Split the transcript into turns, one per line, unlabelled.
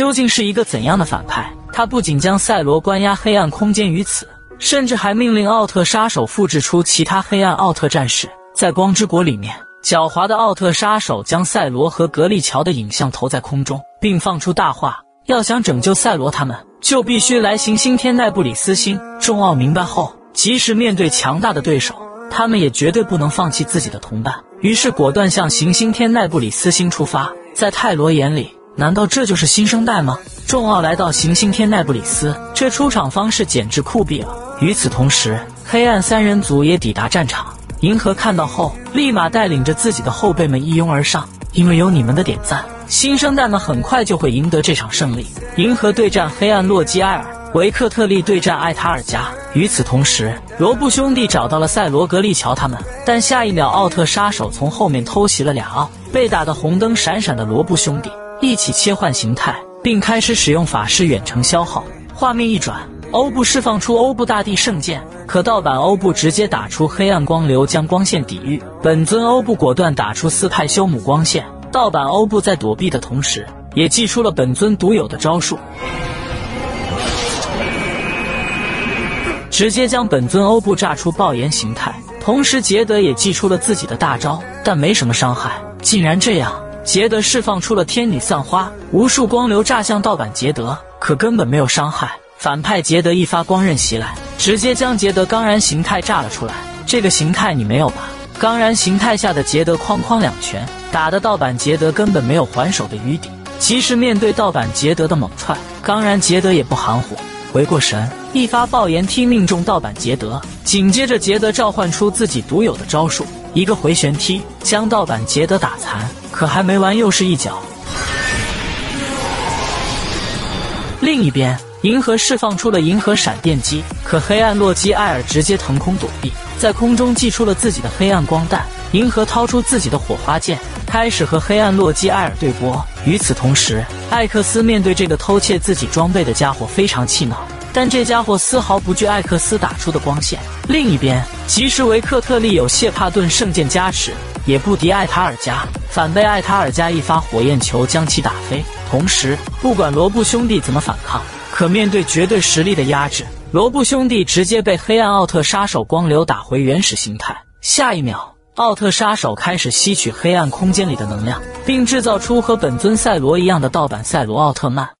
究竟是一个怎样的反派？他不仅将赛罗关押黑暗空间于此，甚至还命令奥特杀手复制出其他黑暗奥特战士。在光之国里面，狡猾的奥特杀手将赛罗和格力乔的影像投在空中，并放出大话：要想拯救赛罗他们，就必须来行星天奈布里斯星。众奥明白后，即使面对强大的对手，他们也绝对不能放弃自己的同伴。于是果断向行星天奈布里斯星出发。在泰罗眼里，难道这就是新生代吗？众奥来到行星天奈布里斯，这出场方式简直酷毙了。与此同时，黑暗三人组也抵达战场。银河看到后，立马带领着自己的后辈们一拥而上。因为有你们的点赞，新生代们很快就会赢得这场胜利。银河对战黑暗洛基埃尔，维克特利对战艾塔尔加。与此同时，罗布兄弟找到了赛罗格利乔他们，但下一秒，奥特杀手从后面偷袭了俩奥。被打得红灯闪闪的罗布兄弟一起切换形态，并开始使用法师远程消耗。画面一转，欧布释放出欧布大帝圣剑，可盗版欧布直接打出黑暗光流将光线抵御。本尊欧布果断打出斯派修姆光线，盗版欧布在躲避的同时，也祭出了本尊独有的招数。直接将本尊欧布炸出爆炎形态，同时杰德也祭出了自己的大招，但没什么伤害。竟然这样，杰德释放出了天女散花，无数光流炸向盗版杰德，可根本没有伤害。反派杰德一发光刃袭来，直接将杰德钢然形态炸了出来。这个形态你没有吧？钢然形态下的杰德哐哐两拳，打的盗版杰德根本没有还手的余地。即使面对盗版杰德的猛踹，钢然杰德也不含糊。回过神，一发爆炎踢命中盗版杰德，紧接着杰德召唤出自己独有的招数，一个回旋踢将盗版杰德打残。可还没完，又是一脚。另一边，银河释放出了银河闪电击，可黑暗洛基艾尔直接腾空躲避，在空中祭出了自己的黑暗光弹。银河掏出自己的火花剑，开始和黑暗洛基艾尔对波。与此同时，艾克斯面对这个偷窃自己装备的家伙非常气恼，但这家伙丝毫不惧艾克斯打出的光线。另一边，即使维克特利有谢帕顿圣剑加持，也不敌艾塔尔加，反被艾塔尔加一发火焰球将其打飞。同时，不管罗布兄弟怎么反抗，可面对绝对实力的压制，罗布兄弟直接被黑暗奥特杀手光流打回原始形态。下一秒。奥特杀手开始吸取黑暗空间里的能量，并制造出和本尊赛罗一样的盗版赛罗奥特曼。